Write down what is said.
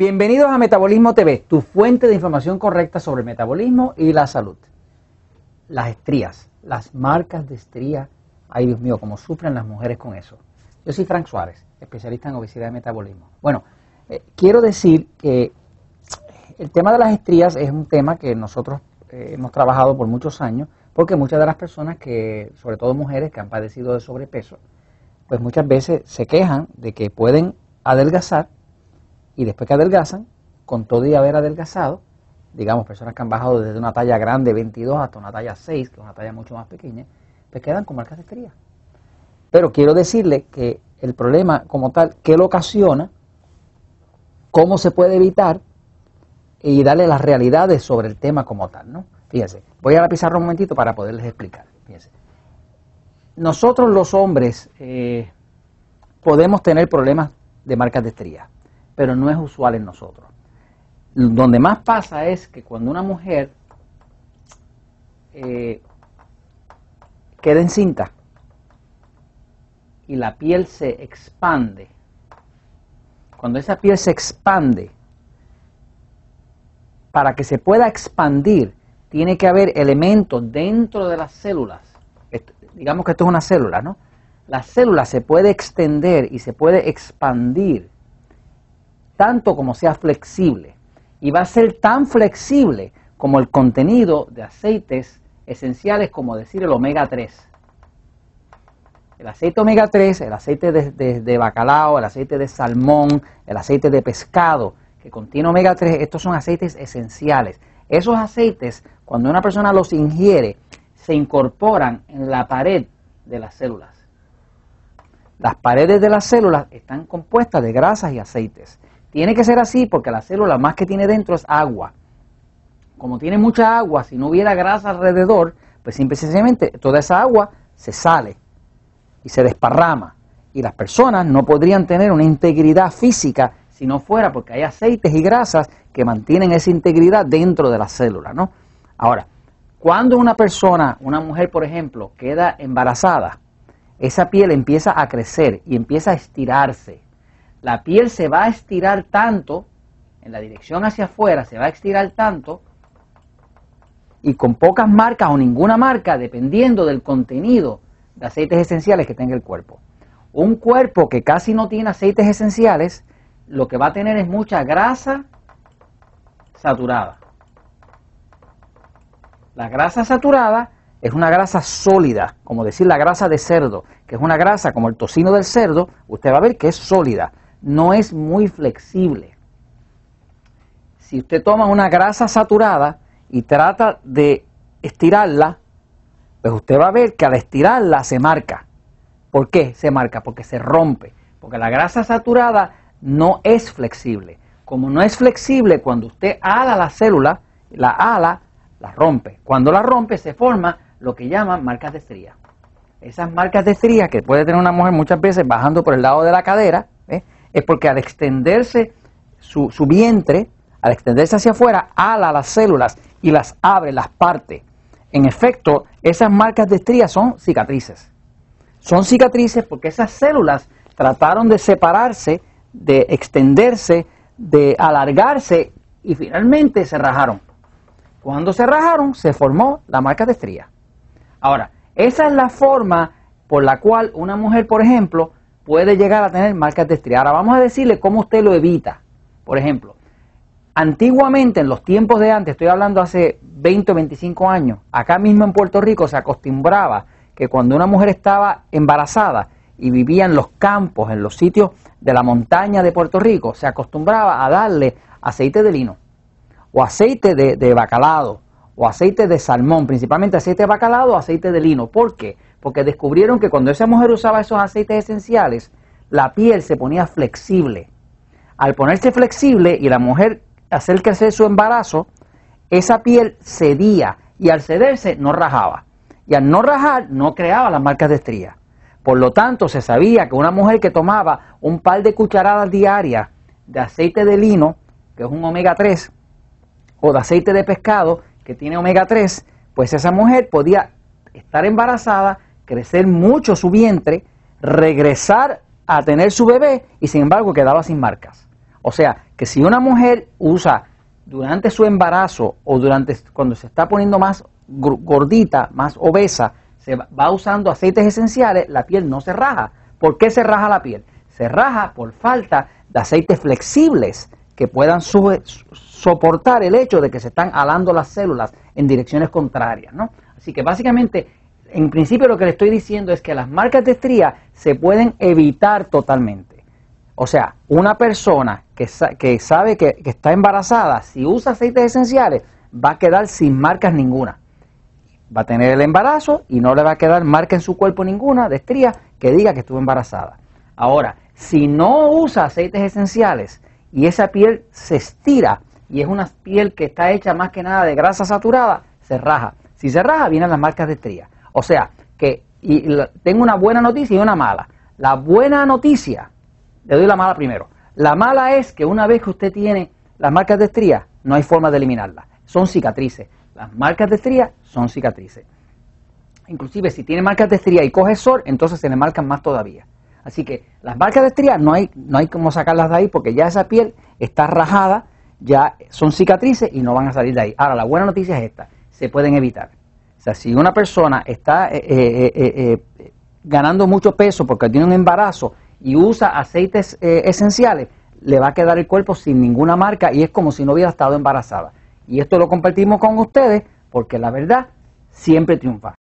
Bienvenidos a Metabolismo TV, tu fuente de información correcta sobre el metabolismo y la salud. Las estrías, las marcas de estría, ay Dios mío, cómo sufren las mujeres con eso. Yo soy Frank Suárez, especialista en obesidad y metabolismo. Bueno, eh, quiero decir que el tema de las estrías es un tema que nosotros eh, hemos trabajado por muchos años, porque muchas de las personas que, sobre todo mujeres que han padecido de sobrepeso, pues muchas veces se quejan de que pueden adelgazar y después que adelgazan, con todo y haber adelgazado, digamos, personas que han bajado desde una talla grande 22 hasta una talla 6, que es una talla mucho más pequeña, pues quedan con marcas de estría. Pero quiero decirle que el problema como tal, ¿qué lo ocasiona? ¿Cómo se puede evitar? Y darle las realidades sobre el tema como tal, ¿no? Fíjense, voy a la pizarra un momentito para poderles explicar. Fíjense. Nosotros los hombres eh, podemos tener problemas de marcas de estría pero no es usual en nosotros. Donde más pasa es que cuando una mujer eh, queda encinta y la piel se expande, cuando esa piel se expande, para que se pueda expandir, tiene que haber elementos dentro de las células. digamos que esto es una célula, ¿no? La célula se puede extender y se puede expandir tanto como sea flexible. Y va a ser tan flexible como el contenido de aceites esenciales como decir el omega 3. El aceite omega 3, el aceite de, bacalao, el aceite de salmón, el aceite de pescado que contiene omega 3, estos son aceites esenciales. Esos aceites, cuando una persona los ingiere, se incorporan en la pared de las células. Las paredes de las células están compuestas de grasas y aceites. Tiene que ser así porque la célula más que tiene dentro es agua. Como tiene mucha agua, si no hubiera grasa alrededor, pues simplemente toda esa agua se sale y se desparrama. Y las personas no podrían tener una integridad física si no fuera porque hay aceites y grasas que mantienen esa integridad dentro de la célula, ¿no? Ahora, cuando una persona, una mujer por ejemplo, queda embarazada, esa piel empieza a crecer y empieza a estirarse la piel se va a estirar tanto, en la dirección hacia afuera se va a estirar tanto, y con pocas marcas o ninguna marca, dependiendo del contenido de aceites esenciales que tenga el cuerpo. Un cuerpo que casi no tiene aceites esenciales, lo que va a tener es mucha grasa saturada. La grasa saturada es una grasa sólida, como decir la grasa de cerdo, que es una grasa como el tocino del cerdo, usted va a ver que es sólida no es muy flexible. Si usted toma una grasa saturada y trata de estirarla, pues usted va a ver que al estirarla se marca. ¿Por qué se marca? Porque se rompe. Porque la grasa saturada no es flexible. Como no es flexible, cuando usted ala la célula, la ala, la rompe. Cuando la rompe se forma lo que llaman marcas de estría. Esas marcas de estría que puede tener una mujer muchas veces bajando por el lado de la cadera, es porque al extenderse su, vientre, al extenderse hacia afuera, ala las células y las abre, las parte. En efecto, esas marcas de estrías son cicatrices. Son cicatrices porque esas células trataron de separarse, de extenderse, de alargarse y finalmente se rajaron. Cuando se rajaron, se formó la marca de estría. Ahora, esa es la forma por la cual una mujer, por ejemplo, puede llegar a tener marcas de estría. Ahora vamos a decirle cómo usted lo evita. Por ejemplo, antiguamente, en los tiempos de antes, estoy hablando hace 20 o 25 años, acá mismo en Puerto Rico se acostumbraba que cuando una mujer estaba embarazada y vivía en los campos, en los sitios de la montaña de Puerto Rico, se acostumbraba a darle aceite de lino o aceite de, de bacalao o aceite de salmón, principalmente aceite de bacalao o aceite de lino. ¿Por qué? Porque descubrieron que cuando esa mujer usaba esos aceites esenciales, la piel se ponía flexible. Al ponerse flexible y la mujer hacer crecer su embarazo, esa piel cedía y al cederse no rajaba. Y al no rajar no creaba las marcas de estría. Por lo tanto, se sabía que una mujer que tomaba un par de cucharadas diarias de aceite de lino, que es un omega 3, o de aceite de pescado, que tiene omega 3, pues esa mujer podía estar embarazada crecer mucho su vientre, regresar a tener su bebé y sin embargo quedaba sin marcas. O sea, que si una mujer usa durante su embarazo o durante cuando se está poniendo más gordita, más obesa, se va usando aceites esenciales, la piel no se raja. ¿Por qué se raja la piel? Se raja por falta de aceites flexibles que puedan soportar el hecho de que se están alando las células en direcciones contrarias. ¿no? Así que básicamente, en principio lo que le estoy diciendo es que las marcas de estría se pueden evitar totalmente. O sea, una persona que, sabe que, que está embarazada, si usa aceites esenciales, va a quedar sin marcas ninguna va a tener el embarazo y no le va a quedar marca en su cuerpo ninguna de estría que diga que estuvo embarazada. Ahora, si no usa aceites esenciales y esa piel se estira y es una piel que está hecha más que nada de grasa saturada, se raja. Si se raja, vienen las marcas de estría. O sea, que tengo una buena noticia y una mala. La buena noticia, le doy la mala primero. La mala es que una vez que usted tiene las marcas de estría, no hay forma de eliminarlas. Son cicatrices. Las marcas de estría son cicatrices. Inclusive si tiene marcas de estría y coge sol, entonces se le marcan más todavía. Así que las marcas de estría no hay, no hay como sacarlas de ahí porque ya esa piel está rajada, ya son cicatrices y no van a salir de ahí. Ahora, la buena noticia es esta, se pueden evitar. O sea, si una persona está eh, eh, eh, ganando mucho peso porque tiene un embarazo y usa aceites esenciales, le va a quedar el cuerpo sin ninguna marca y es como si no hubiera estado embarazada. Y esto lo compartimos con ustedes porque la verdad siempre triunfa.